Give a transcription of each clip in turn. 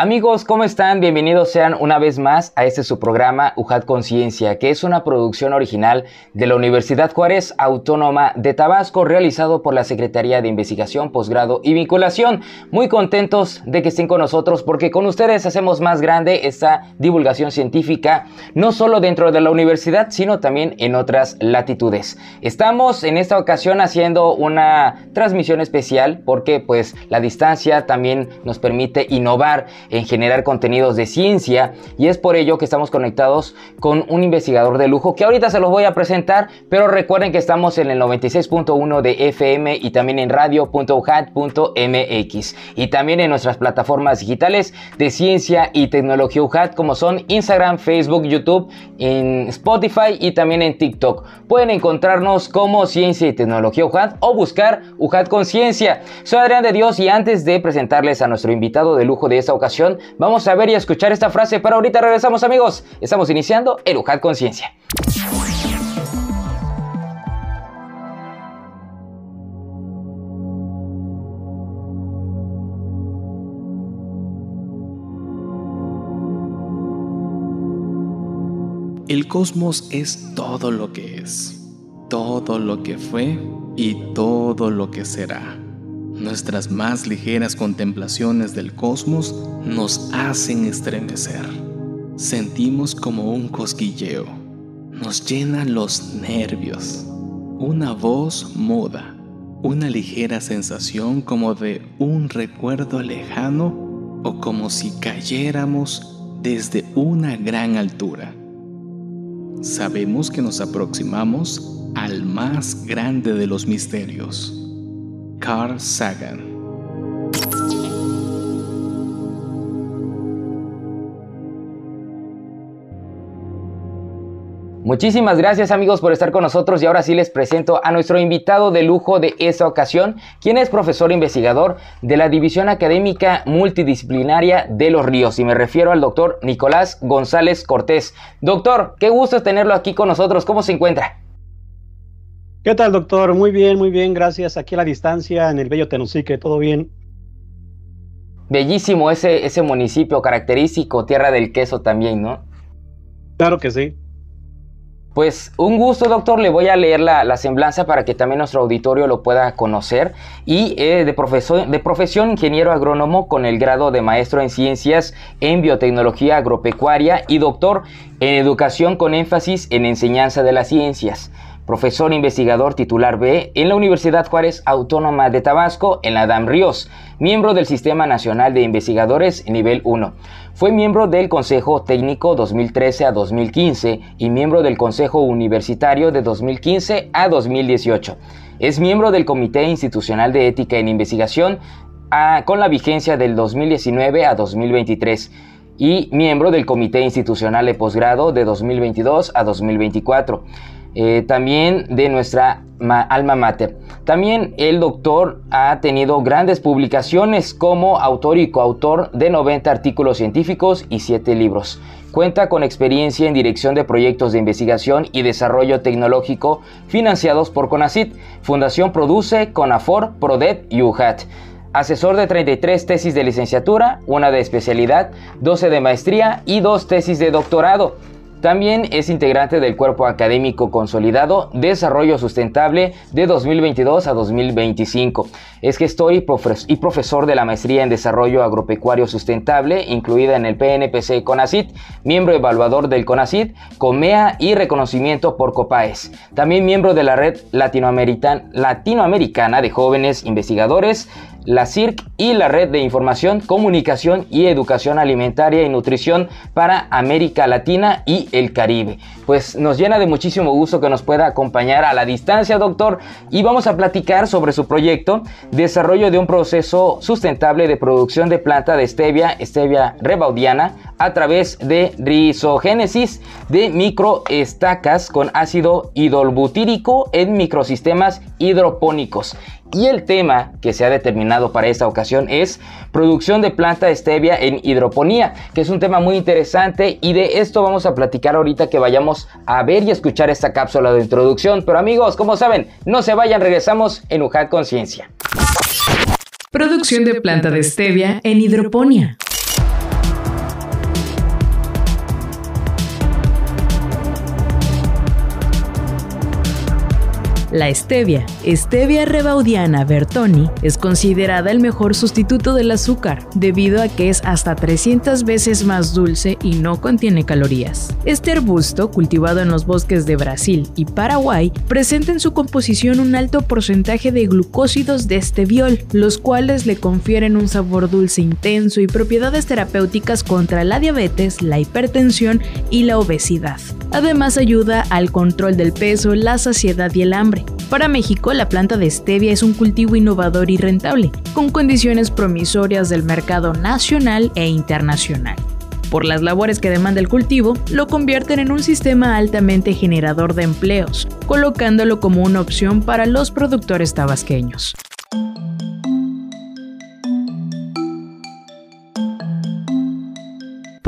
Amigos, ¿cómo están? Bienvenidos sean una vez más a este su programa UJAT Conciencia, que es una producción original de la Universidad Juárez Autónoma de Tabasco, realizado por la Secretaría de Investigación, Posgrado y Vinculación. Muy contentos de que estén con nosotros porque con ustedes hacemos más grande esta divulgación científica, no solo dentro de la universidad, sino también en otras latitudes. Estamos en esta ocasión haciendo una transmisión especial porque pues la distancia también nos permite innovar en generar contenidos de ciencia y es por ello que estamos conectados con un investigador de lujo que ahorita se los voy a presentar, pero recuerden que estamos en el 96.1 de FM y también en radio.uhat.mx y también en nuestras plataformas digitales de ciencia y tecnología UJAT como son Instagram, Facebook, YouTube, en Spotify y también en TikTok. Pueden encontrarnos como Ciencia y Tecnología UJAT o buscar UJAT Conciencia. Soy Adrián de Dios y antes de presentarles a nuestro invitado de lujo de esta ocasión, vamos a ver y escuchar esta frase, pero ahorita regresamos amigos. Estamos iniciando el Conciencia. El cosmos es todo lo que es, todo lo que fue y todo lo que será. Nuestras más ligeras contemplaciones del cosmos nos hacen estremecer. Sentimos como un cosquilleo. Nos llenan los nervios. Una voz muda. Una ligera sensación como de un recuerdo lejano o como si cayéramos desde una gran altura. Sabemos que nos aproximamos al más grande de los misterios Carl Sagan. Muchísimas gracias amigos por estar con nosotros y ahora sí les presento a nuestro invitado de lujo de esta ocasión, quien es profesor investigador de la División Académica Multidisciplinaria de Los Ríos y me refiero al doctor Nicolás González Cortés. Doctor, qué gusto tenerlo aquí con nosotros, ¿cómo se encuentra? ¿Qué tal, doctor? Muy bien, muy bien, gracias. Aquí a la distancia, en el bello Tenosique, todo bien. Bellísimo ese, ese municipio característico, tierra del queso también, ¿no? Claro que sí. Pues un gusto, doctor. Le voy a leer la, semblanza para que también nuestro auditorio lo pueda conocer. Y eh, de, profesor, de profesión ingeniero agrónomo con el grado de maestro en ciencias en biotecnología agropecuaria y doctor en educación con énfasis en enseñanza de las ciencias profesor investigador titular B en la Universidad Juárez Autónoma de Tabasco en la DAM Ríos, miembro del Sistema Nacional de Investigadores nivel 1. Fue miembro del Consejo Técnico 2013 a 2015 y miembro del Consejo Universitario de 2015 a 2018. Es miembro del Comité Institucional de Ética en Investigación con la vigencia del 2019 a 2023 y miembro del Comité Institucional de Posgrado de 2022 a 2024. Eh, también de nuestra alma mater. También el doctor ha tenido grandes publicaciones como autor y coautor de 90 artículos científicos y 7 libros. Cuenta con experiencia en dirección de proyectos de investigación y desarrollo tecnológico financiados por CONACIT, Fundación Produce, CONAFOR, PRODEP y UJAT asesor de 33 tesis de licenciatura, una de especialidad, 12 de maestría y dos tesis de doctorado. También es integrante del Cuerpo Académico Consolidado Desarrollo Sustentable de 2022 a 2025. Es gestor y, profesor de la Maestría en Desarrollo Agropecuario Sustentable, incluida en el PNPC CONACIT, miembro evaluador del CONACIT, COMEA y reconocimiento por COPAES. También miembro de la Red Latinoamericana de Jóvenes Investigadores, la CIRC y la Red de Información, Comunicación y Educación Alimentaria y Nutrición para América Latina y el Caribe. Pues nos llena de muchísimo gusto que nos pueda acompañar a la distancia, doctor, y vamos a platicar sobre su proyecto, desarrollo de un proceso sustentable de producción de planta de stevia, stevia rebaudiana, a través de rizogénesis de microestacas con ácido hidrolbutírico en microsistemas hidropónicos. Y el tema que se ha determinado para esta ocasión es producción de planta de stevia en hidroponía, que es un tema muy interesante y de esto vamos a platicar ahorita que vayamos a ver y escuchar esta cápsula de introducción. Pero amigos, como saben, no se vayan, regresamos en UJAT Conciencia. Producción de planta de stevia en hidroponía. La stevia, stevia rebaudiana bertoni, es considerada el mejor sustituto del azúcar debido a que es hasta 300 veces más dulce y no contiene calorías. Este arbusto, cultivado en los bosques de Brasil y Paraguay, presenta en su composición un alto porcentaje de glucósidos de esteviol, los cuales le confieren un sabor dulce intenso y propiedades terapéuticas contra la diabetes, la hipertensión y la obesidad. Además ayuda al control del peso, la saciedad y el hambre. Para México, la planta de stevia es un cultivo innovador y rentable, con condiciones promisorias del mercado nacional e internacional. Por las labores que demanda el cultivo, lo convierten en un sistema altamente generador de empleos, colocándolo como una opción para los productores tabasqueños.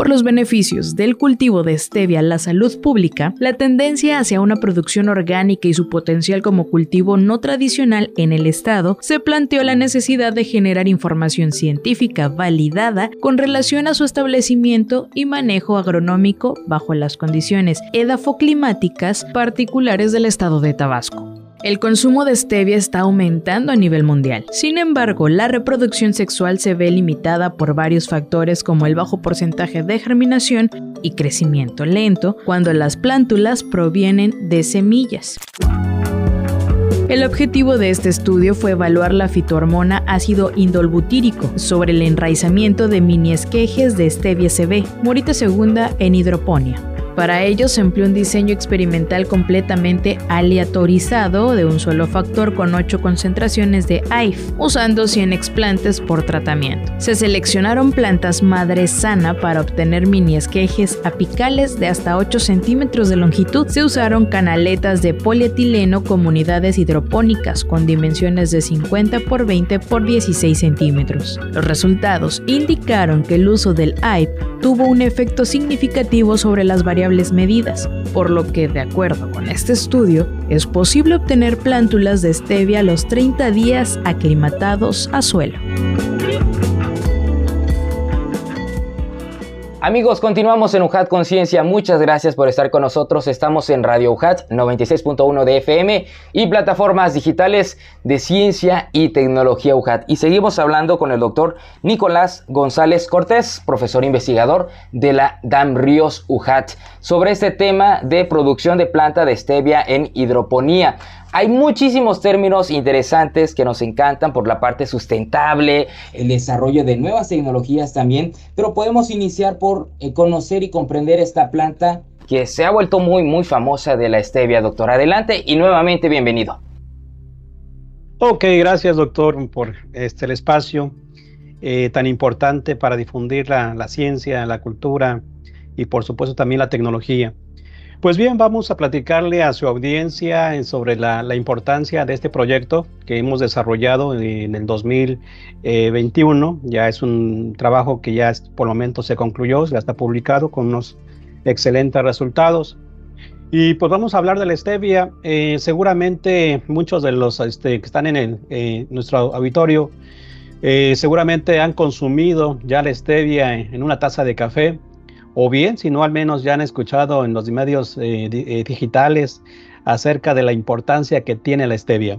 Por los beneficios del cultivo de stevia a la salud pública, la tendencia hacia una producción orgánica y su potencial como cultivo no tradicional en el estado, se planteó la necesidad de generar información científica validada con relación a su establecimiento y manejo agronómico bajo las condiciones edafoclimáticas particulares del estado de Tabasco. El consumo de stevia está aumentando a nivel mundial. Sin embargo, la reproducción sexual se ve limitada por varios factores como el bajo porcentaje de germinación y crecimiento lento cuando las plántulas provienen de semillas. El objetivo de este estudio fue evaluar la fitohormona ácido indolbutírico sobre el enraizamiento de mini esquejes de stevia CB, morita segunda en hidroponía. Para ello se empleó un diseño experimental completamente aleatorizado de un solo factor con 8 concentraciones de AIF, usando 100 explantes por tratamiento. Se seleccionaron plantas madre sana para obtener mini esquejes apicales de hasta 8 centímetros de longitud. Se usaron canaletas de polietileno con unidades hidropónicas con dimensiones de 50 por 20 por 16 centímetros. Los resultados indicaron que el uso del AIF tuvo un efecto significativo sobre las medidas, por lo que, de acuerdo con este estudio, es posible obtener plántulas de stevia a los 30 días aclimatados a suelo. Amigos, continuamos en UJAT Conciencia. Muchas gracias por estar con nosotros. Estamos en Radio UJAT 96.1 de FM y plataformas digitales de ciencia y tecnología UJAT. Y seguimos hablando con el doctor Nicolás González Cortés, profesor investigador de la DAM Ríos UJAT, sobre este tema de producción de planta de stevia en hidroponía. Hay muchísimos términos interesantes que nos encantan por la parte sustentable, el desarrollo de nuevas tecnologías también, pero podemos iniciar por eh, conocer y comprender esta planta que se ha vuelto muy, muy famosa de la stevia, doctor. Adelante y nuevamente bienvenido. Ok, gracias doctor por este, el espacio eh, tan importante para difundir la, la ciencia, la cultura y por supuesto también la tecnología. Pues bien, vamos a platicarle a su audiencia sobre la, importancia de este proyecto que hemos desarrollado en el 2021. Ya es un trabajo que ya por el momento se concluyó, ya está publicado con unos excelentes resultados. Y pues vamos a hablar de la stevia. Eh, seguramente muchos de los este, que están en eh, nuestro auditorio eh, seguramente han consumido ya la stevia en una taza de café o bien, si no, al menos ya han escuchado en los medios eh, eh, digitales acerca de la importancia que tiene la stevia.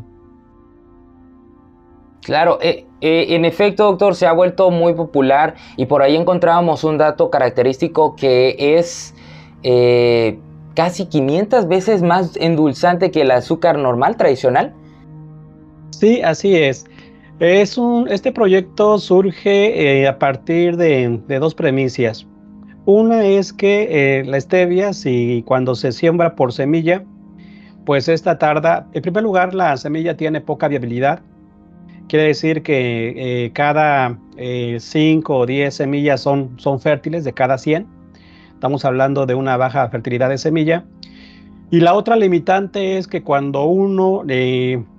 Claro, eh, en efecto, doctor, se ha vuelto muy popular y por ahí encontrábamos un dato característico que es casi 500 veces más endulzante que el azúcar normal tradicional. Sí, así es. Es un, este proyecto surge a partir de, dos premisas. Una es que eh, la stevia, si cuando se siembra por semilla, pues esta tarda, en primer lugar, la semilla tiene poca viabilidad. Quiere decir que eh, cada 5 o 10 semillas son, son fértiles de cada 100. Estamos hablando de una baja fertilidad de semilla. Y la otra limitante es que cuando uno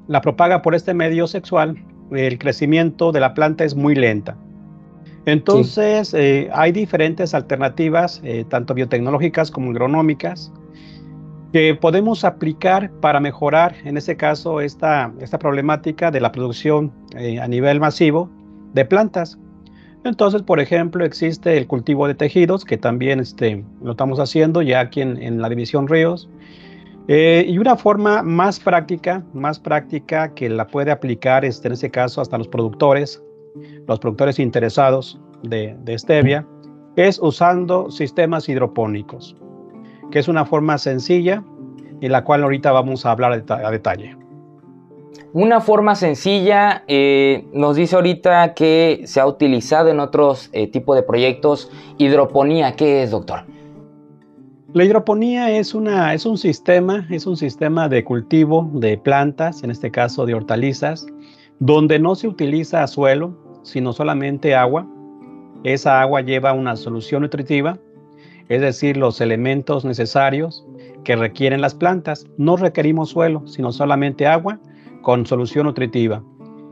la propaga por este medio sexual, el crecimiento de la planta es muy lenta. Entonces, eh, hay diferentes alternativas, eh, tanto biotecnológicas como agronómicas, que podemos aplicar para mejorar, en este caso, esta, esta problemática de la producción eh, a nivel masivo de plantas. Entonces, por ejemplo, existe el cultivo de tejidos, que también este, lo estamos haciendo ya aquí en, en la División Ríos. Y una forma más práctica, más práctica que la puede aplicar este, en este caso hasta los productores, los productores interesados de, stevia, es usando sistemas hidropónicos, que es una forma sencilla y la cual ahorita vamos a hablar a, detalle. Una forma sencilla, eh, nos dice ahorita que se ha utilizado en otros eh, tipos de proyectos. Hidroponía, ¿qué es, doctor? La hidroponía es, una, es un sistema, es un sistema de cultivo de plantas, en este caso de hortalizas, donde no se utiliza suelo, sino solamente agua. Esa agua lleva una solución nutritiva, es decir, los elementos necesarios que requieren las plantas. No requerimos suelo, sino solamente agua con solución nutritiva.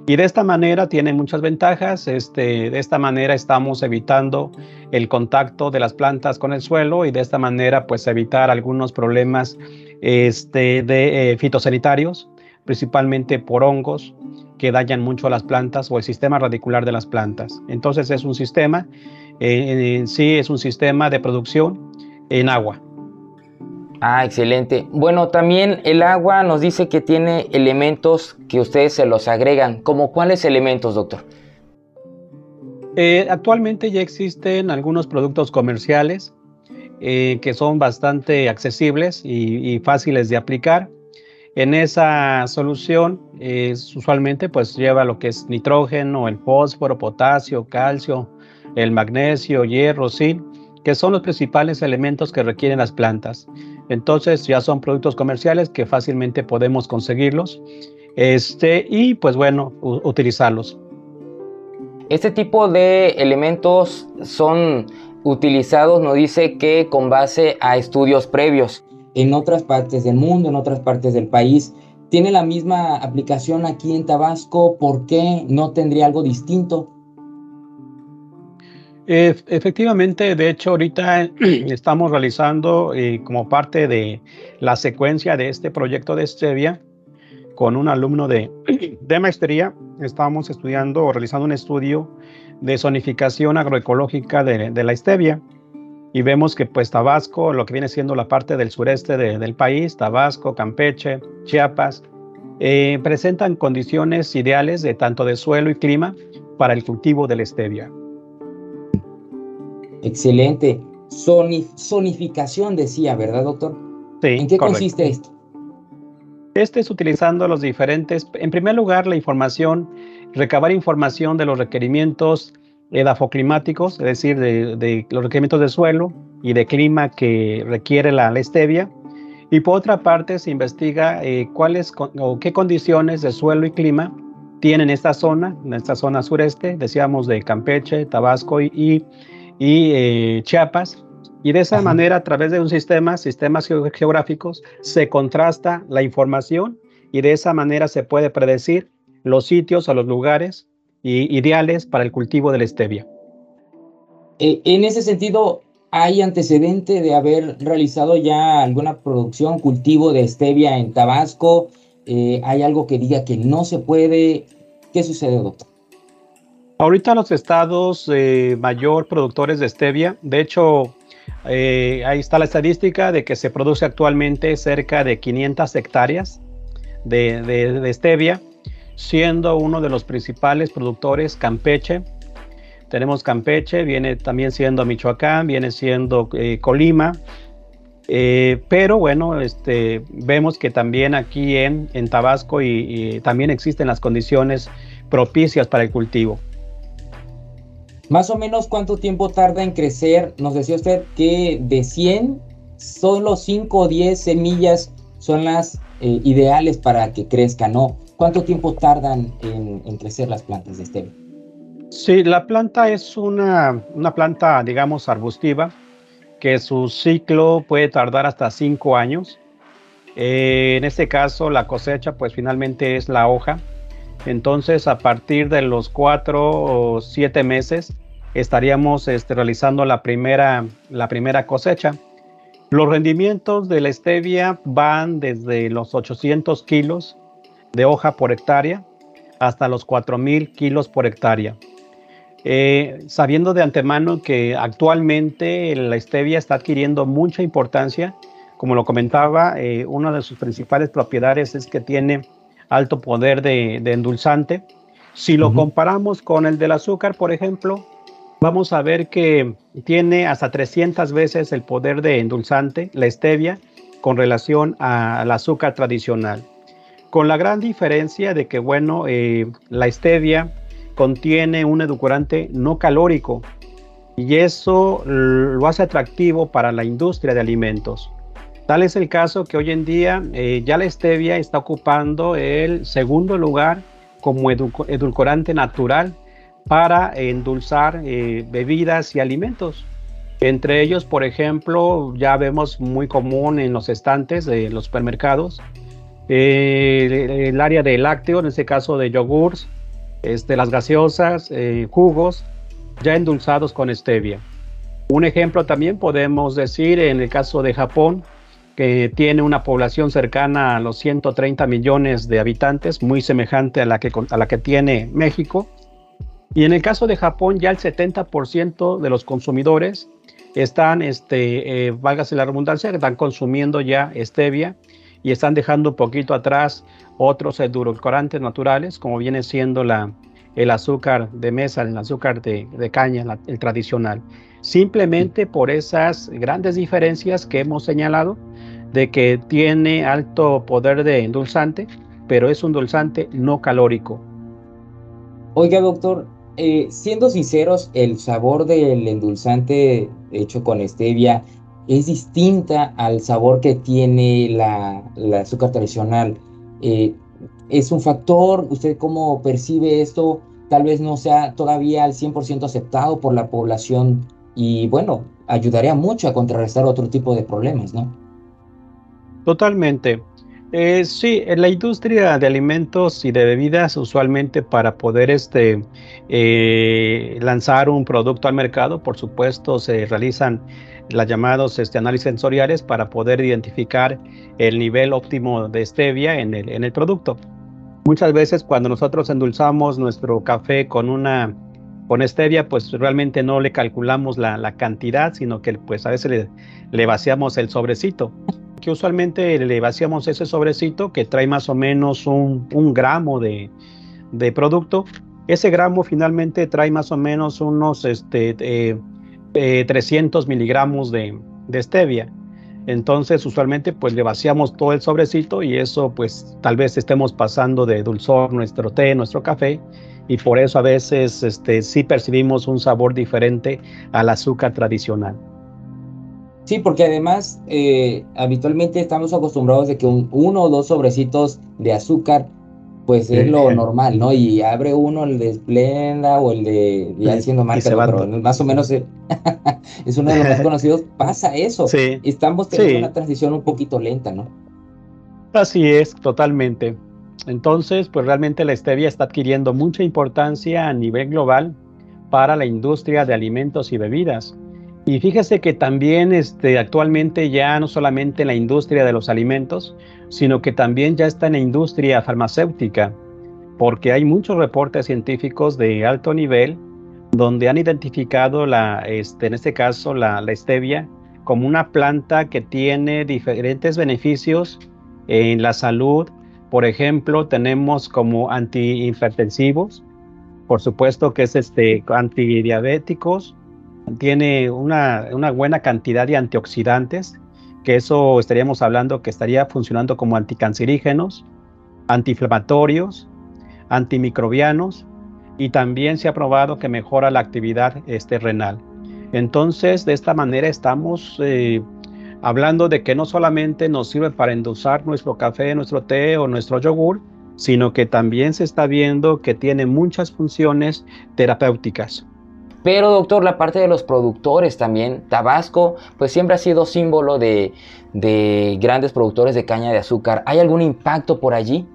Y de esta manera tiene muchas ventajas. Este, de esta manera estamos evitando el contacto de las plantas con el suelo y de esta manera pues evitar algunos problemas este, de eh, fitosanitarios, principalmente por hongos que dañan mucho a las plantas o el sistema radicular de las plantas. Entonces es un sistema, eh, en sí es un sistema de producción en agua. Ah, excelente. Bueno, también el agua nos dice que tiene elementos que ustedes se los agregan. ¿Como cuáles elementos, doctor? Eh, actualmente ya existen algunos productos comerciales eh, que son bastante accesibles y, fáciles de aplicar. En esa solución, usualmente pues lleva lo que es nitrógeno, el fósforo, potasio, calcio, el magnesio, hierro, zinc, que son los principales elementos que requieren las plantas. Entonces ya son productos comerciales que fácilmente podemos conseguirlos este, y pues bueno, utilizarlos. Este tipo de elementos son utilizados, nos dice que con base a estudios previos. En otras partes del mundo, en otras partes del país, ¿tiene la misma aplicación aquí en Tabasco? ¿Por qué no tendría algo distinto? efectivamente, de hecho, ahorita estamos realizando eh, como parte de la secuencia de este proyecto de Stevia con un alumno de, de maestría. Estamos estudiando o realizando un estudio de zonificación agroecológica de, de, la stevia. Y vemos que pues Tabasco, lo que viene siendo la parte del sureste del país, Tabasco, Campeche, Chiapas, eh, presentan condiciones ideales de tanto de suelo y clima para el cultivo de la stevia. Excelente. Sonificación decía, ¿verdad, doctor? Sí. ¿En qué consiste esto? Este es utilizando los diferentes, en primer lugar, la información, recabar información de los requerimientos edafoclimáticos, es decir, de, los requerimientos de suelo y de clima que requiere la, stevia. Y por otra parte, se investiga eh, cuáles o qué condiciones de suelo y clima tienen esta zona, en esta zona sureste, decíamos de Campeche, Tabasco y y eh, Chiapas. Y de esa manera, a través de un sistema, sistemas geográficos, se contrasta la información y de esa manera se puede predecir los sitios o los lugares ideales para el cultivo de la stevia. Eh, en ese sentido, ¿hay antecedente de haber realizado ya alguna producción, cultivo de stevia en Tabasco? Eh, ¿Hay algo que diga que no se puede? ¿Qué sucede, doctor? Ahorita los estados eh, mayor productores de stevia, de hecho, eh, ahí está la estadística de que se produce actualmente cerca de 500 hectáreas de, de, stevia, siendo uno de los principales productores Campeche. Tenemos Campeche, viene también siendo Michoacán, viene siendo eh, Colima, pero bueno, este, vemos que también aquí en, en Tabasco y, también existen las condiciones propicias para el cultivo. Más o menos cuánto tiempo tarda en crecer. Nos decía usted que de 100, solo 5 o 10 semillas son las eh, ideales para que crezcan, ¿no? ¿Cuánto tiempo tardan en, crecer las plantas de stevia? Sí, la planta es una, una planta, digamos, arbustiva, que su ciclo puede tardar hasta 5 años. Eh, en este caso, la cosecha, pues finalmente es la hoja. Entonces, a partir de los 4 o 7 meses, estaríamos este, realizando la primera, la primera cosecha. Los rendimientos de la stevia van desde los 800 kilos de hoja por hectárea hasta los 4000 kilos por hectárea. Eh, sabiendo de antemano que actualmente la stevia está adquiriendo mucha importancia, como lo comentaba, eh, una de sus principales propiedades es que tiene alto poder de, endulzante. Si lo comparamos con el del azúcar, por ejemplo, vamos a ver que tiene hasta 300 veces el poder de endulzante, la stevia, con relación al azúcar tradicional. Con la gran diferencia de que, bueno, eh, la stevia contiene un edulcorante no calórico y eso lo hace atractivo para la industria de alimentos. Tal es el caso que hoy en día eh, ya la stevia está ocupando el segundo lugar como edulcorante natural para endulzar eh, bebidas y alimentos. Entre ellos, por ejemplo, ya vemos muy común en los estantes de los supermercados eh, el área de lácteo, en este caso de yogurts, este, las gaseosas, eh, jugos, ya endulzados con stevia. Un ejemplo también podemos decir en el caso de Japón, que tiene una población cercana a los 130 millones de habitantes, muy semejante a la que, a la que tiene México, y en el caso de Japón, ya el 70% de los consumidores están, este, eh, válgase la redundancia, están consumiendo ya stevia y están dejando un poquito atrás otros edulcorantes naturales, como viene siendo la, el azúcar de mesa, el azúcar de, caña, el tradicional. Simplemente por esas grandes diferencias que hemos señalado, de que tiene alto poder de endulzante, pero es un endulzante no calórico. Oiga, doctor, eh, siendo sinceros, el sabor del endulzante hecho con stevia es distinta al sabor que tiene la, azúcar tradicional. Eh, ¿Es un factor? ¿Usted cómo percibe esto? Tal vez no sea todavía al 100% aceptado por la población y bueno, ayudaría mucho a contrarrestar otro tipo de problemas, ¿no? Totalmente. Eh, sí, en la industria de alimentos y de bebidas, usualmente para poder este, eh, lanzar un producto al mercado, por supuesto, se realizan las llamados este, análisis sensoriales para poder identificar el nivel óptimo de stevia en el, en el producto. Muchas veces cuando nosotros endulzamos nuestro café con una con stevia, pues realmente no le calculamos la, la cantidad, sino que pues a veces le, le vaciamos el sobrecito que usualmente le vaciamos ese sobrecito que trae más o menos un, gramo de, producto. Ese gramo finalmente trae más o menos unos este, 300 miligramos de, stevia. Entonces, usualmente, pues le vaciamos todo el sobrecito y eso, pues tal vez estemos pasando de dulzor nuestro té, nuestro café, y por eso a veces este, sí percibimos un sabor diferente al azúcar tradicional. Sí, porque además eh, habitualmente estamos acostumbrados de que un, uno o dos sobrecitos de azúcar, pues es lo normal, ¿no? Y abre uno el de Splenda o el de, ya diciendo marca, pero más o menos es uno de los más conocidos, pasa eso. Sí. Estamos teniendo una transición un poquito lenta, ¿no? Así es, totalmente. Entonces, pues realmente la stevia está adquiriendo mucha importancia a nivel global para la industria de alimentos y bebidas. Y fíjese que también este, actualmente ya no solamente en la industria de los alimentos, sino que también ya está en la industria farmacéutica, porque hay muchos reportes científicos de alto nivel donde han identificado la, este, en este caso la, stevia como una planta que tiene diferentes beneficios en la salud. Por ejemplo, tenemos como antihipertensivos, por supuesto que es este, antidiabéticos, tiene una, buena cantidad de antioxidantes, que eso estaríamos hablando que estaría funcionando como anticancerígenos, antiinflamatorios, antimicrobianos, y también se ha probado que mejora la actividad este, renal. Entonces, de esta manera estamos eh, hablando de que no solamente nos sirve para endulzar nuestro café, nuestro té o nuestro yogur, sino que también se está viendo que tiene muchas funciones terapéuticas. Pero doctor, la parte de los productores también, Tabasco, pues siempre ha sido símbolo de, de grandes productores de caña de azúcar. ¿Hay algún impacto por allí?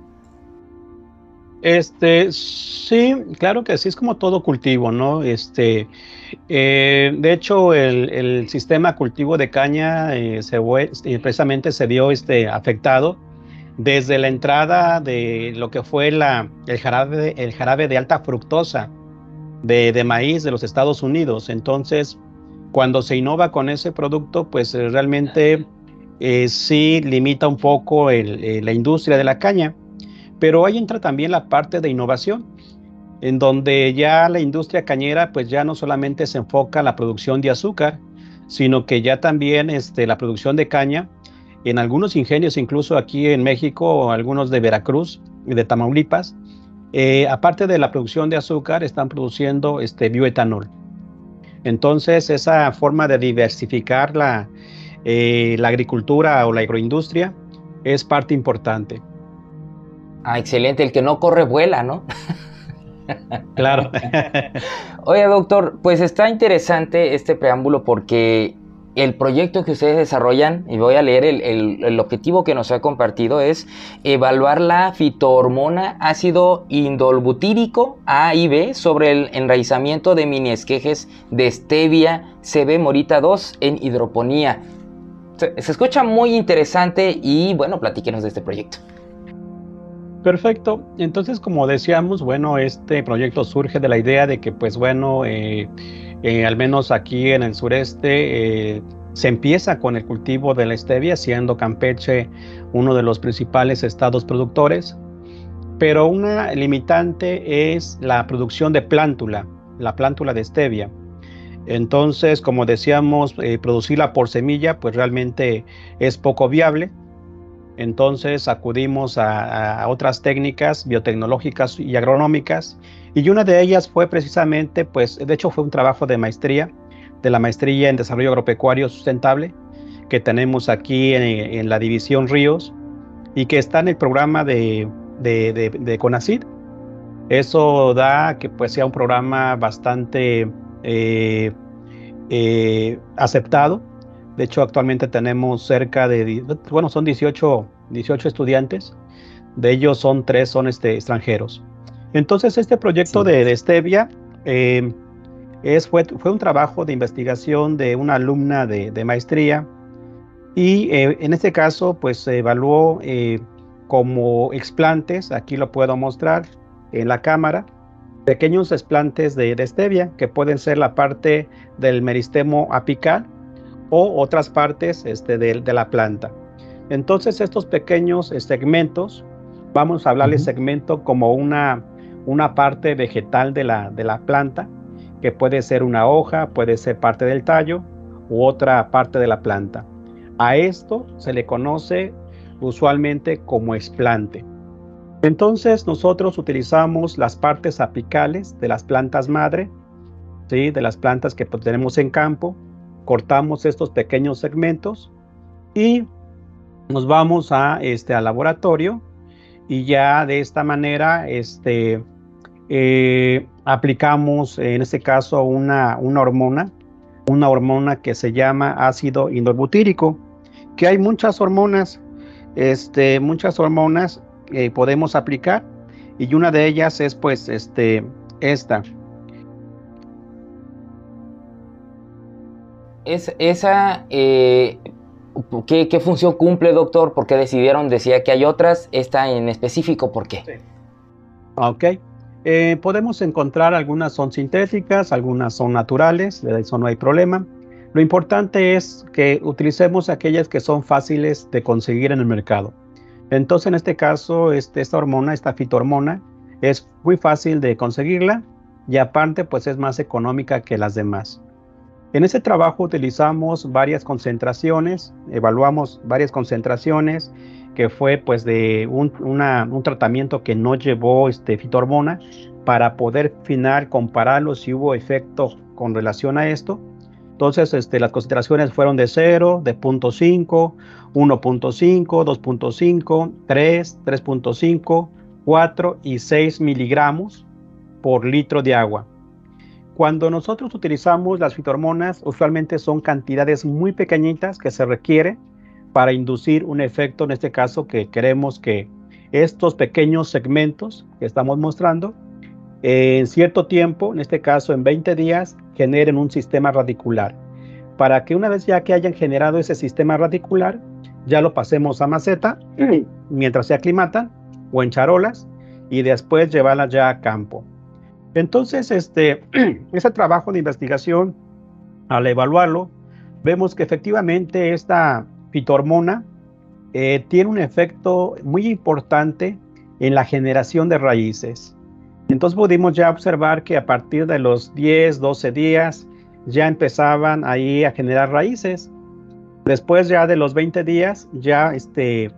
Este, sí, claro que sí, es como todo cultivo, ¿no? Este, eh, de hecho, el, sistema cultivo de caña eh, eh, precisamente se vio este, afectado desde la entrada de lo que fue la, el, jarabe, el jarabe de alta fructosa de, maíz de los Estados Unidos. Entonces, cuando se innova con ese producto, pues realmente sí limita un poco la industria de la caña. Pero ahí entra también la parte de innovación, en donde ya la industria cañera pues ya no solamente se enfoca en la producción de azúcar, sino que ya también este, la producción de caña, en algunos ingenios, incluso aquí en México, algunos de Veracruz y de Tamaulipas, eh, aparte de la producción de azúcar, están produciendo este bioetanol. Entonces, esa forma de diversificar la, eh, la agricultura o la agroindustria es parte importante. Ah, excelente. El que no corre vuela, ¿no? Claro. Oye, doctor, pues está interesante este preámbulo porque el proyecto que ustedes desarrollan, y voy a leer el, objetivo que nos ha compartido, es evaluar la fitohormona ácido indolbutírico A y B sobre el enraizamiento de mini esquejes de stevia CB Morita 2 en hidroponía. Se, se escucha muy interesante y bueno, platíquenos de este proyecto. Perfecto. Entonces, como decíamos, bueno, este proyecto surge de la idea de que, pues bueno, eh, eh, al menos aquí en el sureste, eh, se empieza con el cultivo de la stevia, siendo Campeche uno de los principales estados productores, pero una limitante es la producción de plántula, la plántula de stevia. Entonces, como decíamos, producirla por semilla, pues realmente es poco viable entonces acudimos a, otras técnicas biotecnológicas y agronómicas y una de ellas fue precisamente, pues de hecho fue un trabajo de maestría, de la maestría en desarrollo agropecuario sustentable que tenemos aquí en, la división Ríos y que está en el programa de, de, de, CONACID. Eso da que pues sea un programa bastante eh, eh, aceptado de hecho, actualmente tenemos cerca de, bueno, son 18, 18 estudiantes. De ellos son tres son este, extranjeros. Entonces, este proyecto de, Stevia eh, es, fue, fue, un trabajo de investigación de una alumna de, maestría y eh, en este caso, pues se evaluó eh, como explantes, aquí lo puedo mostrar en la cámara, pequeños explantes de, de stevia que pueden ser la parte del meristemo apical o otras partes este, de, la planta. Entonces estos pequeños eh, segmentos, vamos a hablarle segmento como una, una parte vegetal de la, de la planta, que puede ser una hoja, puede ser parte del tallo u otra parte de la planta. A esto se le conoce usualmente como explante. Entonces nosotros utilizamos las partes apicales de las plantas madre, ¿sí? de las plantas que tenemos en campo, cortamos estos pequeños segmentos y nos vamos a este al laboratorio y ya de esta manera este eh, aplicamos en este caso una, una hormona una hormona que se llama ácido indolbutírico que hay muchas hormonas este muchas hormonas que podemos aplicar y una de ellas es pues este esta es, esa, eh, ¿qué, función cumple, doctor? ¿Por qué decidieron? Decía que hay otras, esta en específico, ¿por qué? Sí. Ok. Eh, podemos encontrar algunas son sintéticas, algunas son naturales, de eso no hay problema. Lo importante es que utilicemos aquellas que son fáciles de conseguir en el mercado. Entonces, en este caso, este, esta hormona, esta fitohormona, es muy fácil de conseguirla y aparte, pues es más económica que las demás. En ese trabajo utilizamos varias concentraciones, evaluamos varias concentraciones, que fue pues de un, tratamiento que no llevó este, fitohormona, para poder final compararlo si hubo efecto con relación a esto. Entonces, este, las concentraciones fueron de 0, de 0.5, 1.5, 2.5, 3, 3.5, 4 y 6 miligramos por litro de agua. Cuando nosotros utilizamos las fitohormonas, usualmente son cantidades muy pequeñitas que se requiere para inducir un efecto, en este caso, que queremos que estos pequeños segmentos que estamos mostrando, en cierto tiempo, en este caso en 20 días, generen un sistema radicular. Para que una vez ya que hayan generado ese sistema radicular, ya lo pasemos a maceta mientras se aclimatan o en charolas y después llevarla ya a campo. Entonces, este, ese trabajo de investigación, al evaluarlo, vemos que efectivamente esta fitohormona eh, tiene un efecto muy importante en la generación de raíces. Entonces pudimos ya observar que a partir de los 10, 12 días ya empezaban ahí a generar raíces. Después ya de los 20 días ya este,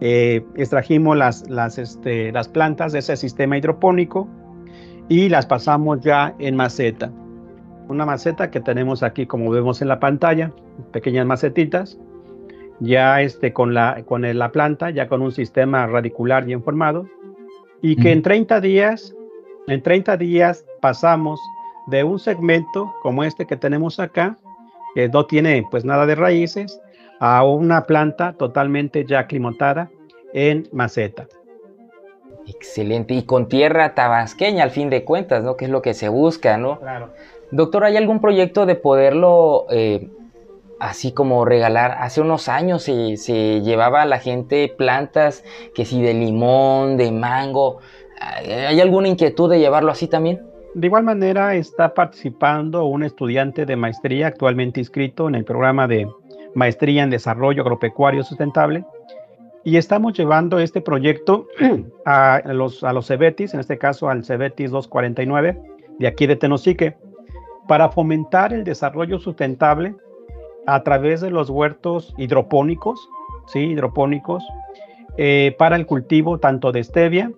eh, extrajimos las, las, este, las plantas de ese sistema hidropónico y las pasamos ya en maceta. Una maceta que tenemos aquí como vemos en la pantalla, pequeñas macetitas, ya este, con, la, con la planta, ya con un sistema radicular bien formado, y que en 30 días, en 30 días pasamos de un segmento como este que tenemos acá, que no tiene pues nada de raíces, a una planta totalmente ya aclimatada en maceta. Excelente, y con tierra tabasqueña al fin de cuentas, ¿no? Que es lo que se busca, ¿no? Claro. Doctor, ¿hay algún proyecto de poderlo eh, así como regalar? Hace unos años se, se, llevaba a la gente plantas, que si de limón, de mango. ¿Hay alguna inquietud de llevarlo así también? De igual manera está participando un estudiante de maestría actualmente inscrito en el programa de Maestría en Desarrollo Agropecuario Sustentable y estamos llevando este proyecto a los, a los CEBETIS, en este caso al CEBETIS 249 de aquí de Tenosique, para fomentar el desarrollo sustentable a través de los huertos hidropónicos, ¿sí? Hidropónicos, eh, para el cultivo tanto de stevia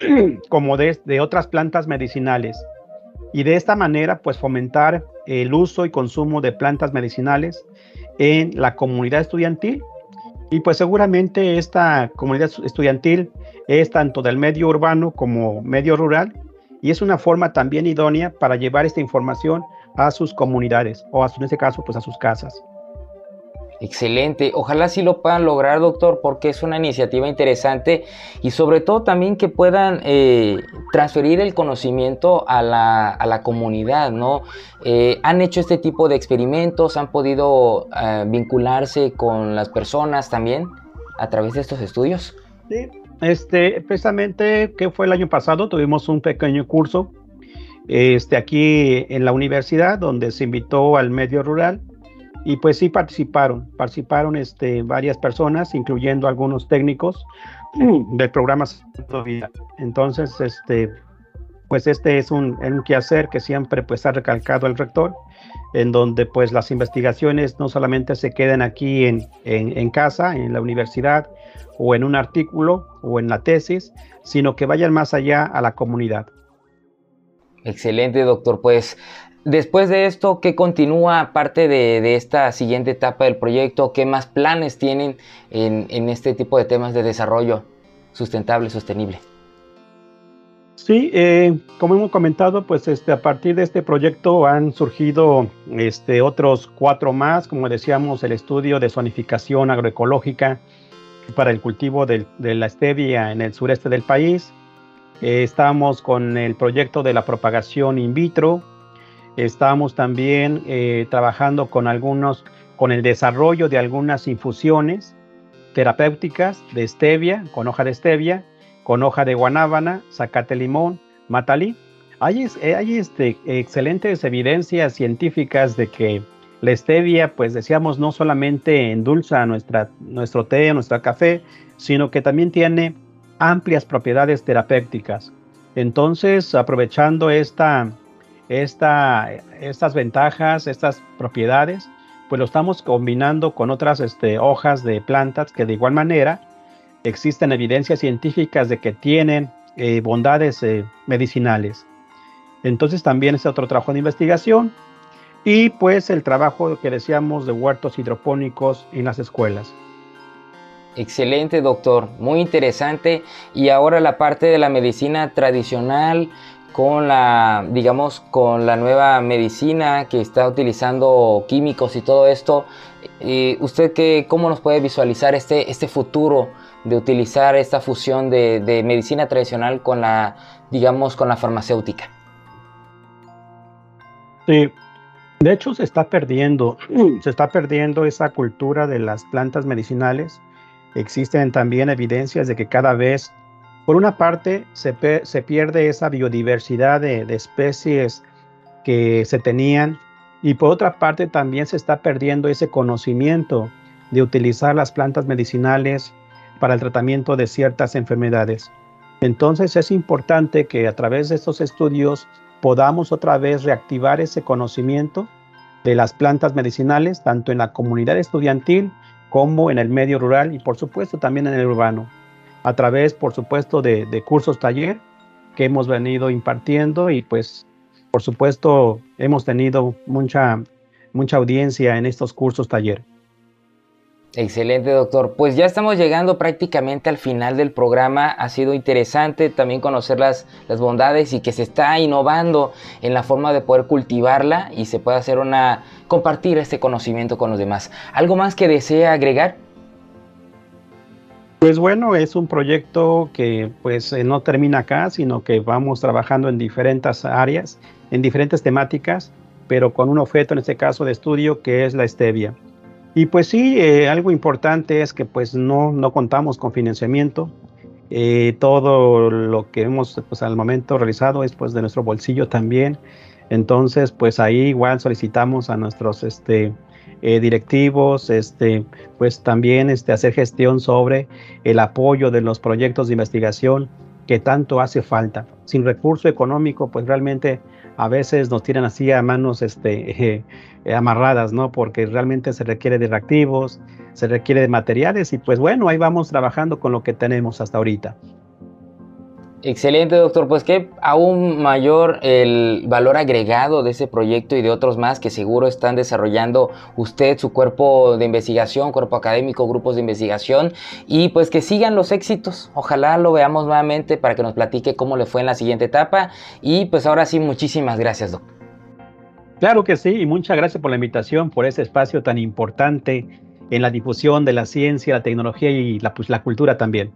como de, de otras plantas medicinales. Y de esta manera, pues fomentar el uso y consumo de plantas medicinales en la comunidad estudiantil. Y pues seguramente esta comunidad estudiantil es tanto del medio urbano como medio rural y es una forma también idónea para llevar esta información a sus comunidades o a, en este caso pues a sus casas. Excelente, ojalá sí lo puedan lograr doctor porque es una iniciativa interesante y sobre todo también que puedan eh, transferir el conocimiento a la, a la comunidad, ¿no? Eh, han hecho este tipo de experimentos, han podido eh, vincularse con las personas también a través de estos estudios. Sí, este, precisamente que fue el año pasado tuvimos un pequeño curso este, aquí en la universidad donde se invitó al medio rural y pues sí participaron, participaron este, varias personas, incluyendo algunos técnicos del programa Entonces, este, pues este es un, un quehacer que siempre pues ha recalcado el rector, en donde pues las investigaciones no solamente se queden aquí en, en, en casa, en la universidad, o en un artículo, o en la tesis, sino que vayan más allá a la comunidad. Excelente, doctor. Pues Después de esto, ¿qué continúa aparte de, esta siguiente etapa del proyecto? ¿Qué más planes tienen en, este tipo de temas de desarrollo sustentable, sostenible? Sí, eh, como hemos comentado, pues este, a partir de este proyecto han surgido este, otros cuatro más, como decíamos, el estudio de zonificación agroecológica para el cultivo de la stevia en el sureste del país. Eh, estamos con el proyecto de la propagación in vitro, Estamos también eh, trabajando con algunos, con el desarrollo de algunas infusiones terapéuticas de stevia, con hoja de stevia, con hoja de guanábana, zacate limón, matalí. Hay, eh, hay este, excelentes evidencias científicas de que la stevia, pues decíamos, no solamente endulza nuestra, nuestro té, nuestro café, sino que también tiene amplias propiedades terapéuticas. Entonces, aprovechando esta, esta, estas ventajas, estas propiedades, pues lo estamos combinando con otras este, hojas de plantas que de igual manera existen evidencias científicas de que tienen eh, bondades eh, medicinales. Entonces también es otro trabajo de investigación y pues el trabajo que decíamos de huertos hidropónicos en las escuelas. Excelente, doctor. Muy interesante. Y ahora la parte de la medicina tradicional con la, digamos, con la nueva medicina que está utilizando químicos y todo esto. Eh, ¿Usted qué, cómo nos puede visualizar este, este futuro de utilizar esta fusión de, de medicina tradicional con la, digamos, con la farmacéutica? Sí, de hecho se está perdiendo, se está perdiendo esa cultura de las plantas medicinales Existen también evidencias de que cada vez, por una parte, se, pierde esa biodiversidad de, especies que se tenían y por otra parte también se está perdiendo ese conocimiento de utilizar las plantas medicinales para el tratamiento de ciertas enfermedades. Entonces es importante que a través de estos estudios podamos otra vez reactivar ese conocimiento de las plantas medicinales, tanto en la comunidad estudiantil como en el medio rural y por supuesto también en el urbano, a través por supuesto de, cursos taller que hemos venido impartiendo y pues por supuesto hemos tenido mucha, mucha audiencia en estos cursos taller. Excelente, doctor. Pues ya estamos llegando prácticamente al final del programa. Ha sido interesante también conocer las, bondades y que se está innovando en la forma de poder cultivarla y se puede hacer una compartir este conocimiento con los demás. ¿Algo más que desea agregar? Pues bueno, es un proyecto que pues eh, no termina acá, sino que vamos trabajando en diferentes áreas, en diferentes temáticas, pero con un objeto en este caso de estudio que es la stevia. Y pues sí, eh, algo importante es que pues no, no contamos con financiamiento. Eh, todo lo que hemos pues al momento realizado es pues de nuestro bolsillo también. Entonces pues ahí igual solicitamos a nuestros este, eh, directivos, este, pues también este, hacer gestión sobre el apoyo de los proyectos de investigación que tanto hace falta. Sin recurso económico pues realmente a veces nos tiran así a manos este, amarradas, ¿no? Porque realmente se requiere de reactivos, se requiere de materiales y pues bueno, ahí vamos trabajando con lo que tenemos hasta ahorita. Excelente, doctor. Pues que aún mayor el valor agregado de ese proyecto y de otros más que seguro están desarrollando usted, su cuerpo de investigación, cuerpo académico, grupos de investigación y pues que sigan los éxitos. Ojalá lo veamos nuevamente para que nos platique cómo le fue en la siguiente etapa y pues ahora sí, muchísimas gracias, doctor. Claro que sí, y muchas gracias por la invitación, por ese espacio tan importante en la difusión de la ciencia, la tecnología y la, pues, cultura también.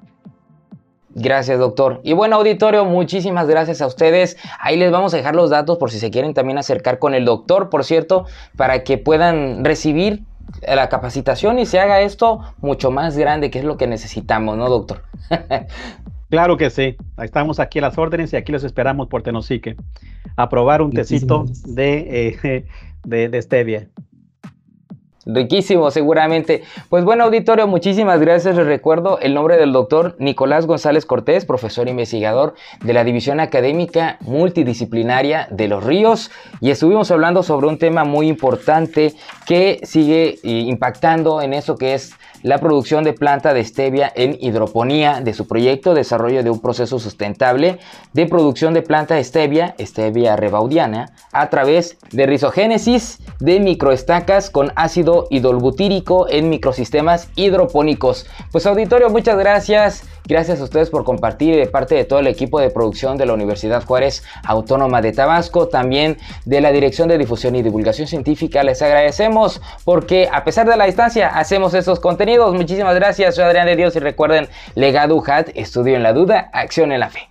Gracias, doctor. Y bueno, auditorio, muchísimas gracias a ustedes. Ahí les vamos a dejar los datos por si se quieren también acercar con el doctor, por cierto, para que puedan recibir la capacitación y se haga esto mucho más grande, que es lo que necesitamos, ¿no, doctor? claro que sí. Estamos aquí a las órdenes y aquí los esperamos por Tenosique. A probar un tecito de, eh, de, de stevia. Riquísimo, seguramente. Pues bueno, auditorio, muchísimas gracias. Les recuerdo el nombre del doctor Nicolás González Cortés, profesor investigador de la División Académica Multidisciplinaria de los Ríos. Y estuvimos hablando sobre un tema muy importante que sigue eh, impactando en eso que es la producción de planta de stevia en hidroponía de su proyecto desarrollo de un proceso sustentable de producción de planta de stevia, stevia rebaudiana, a través de rizogénesis de microestacas con ácido hidrobutírico en microsistemas hidropónicos. Pues auditorio, muchas gracias. Gracias a ustedes por compartir de parte de todo el equipo de producción de la Universidad Juárez Autónoma de Tabasco, también de la Dirección de Difusión y Divulgación Científica. Les agradecemos porque a pesar de la distancia hacemos estos contenidos. Muchísimas gracias. Soy Adrián de Dios y recuerden, legado UJAT, estudio en la duda, acción en la fe.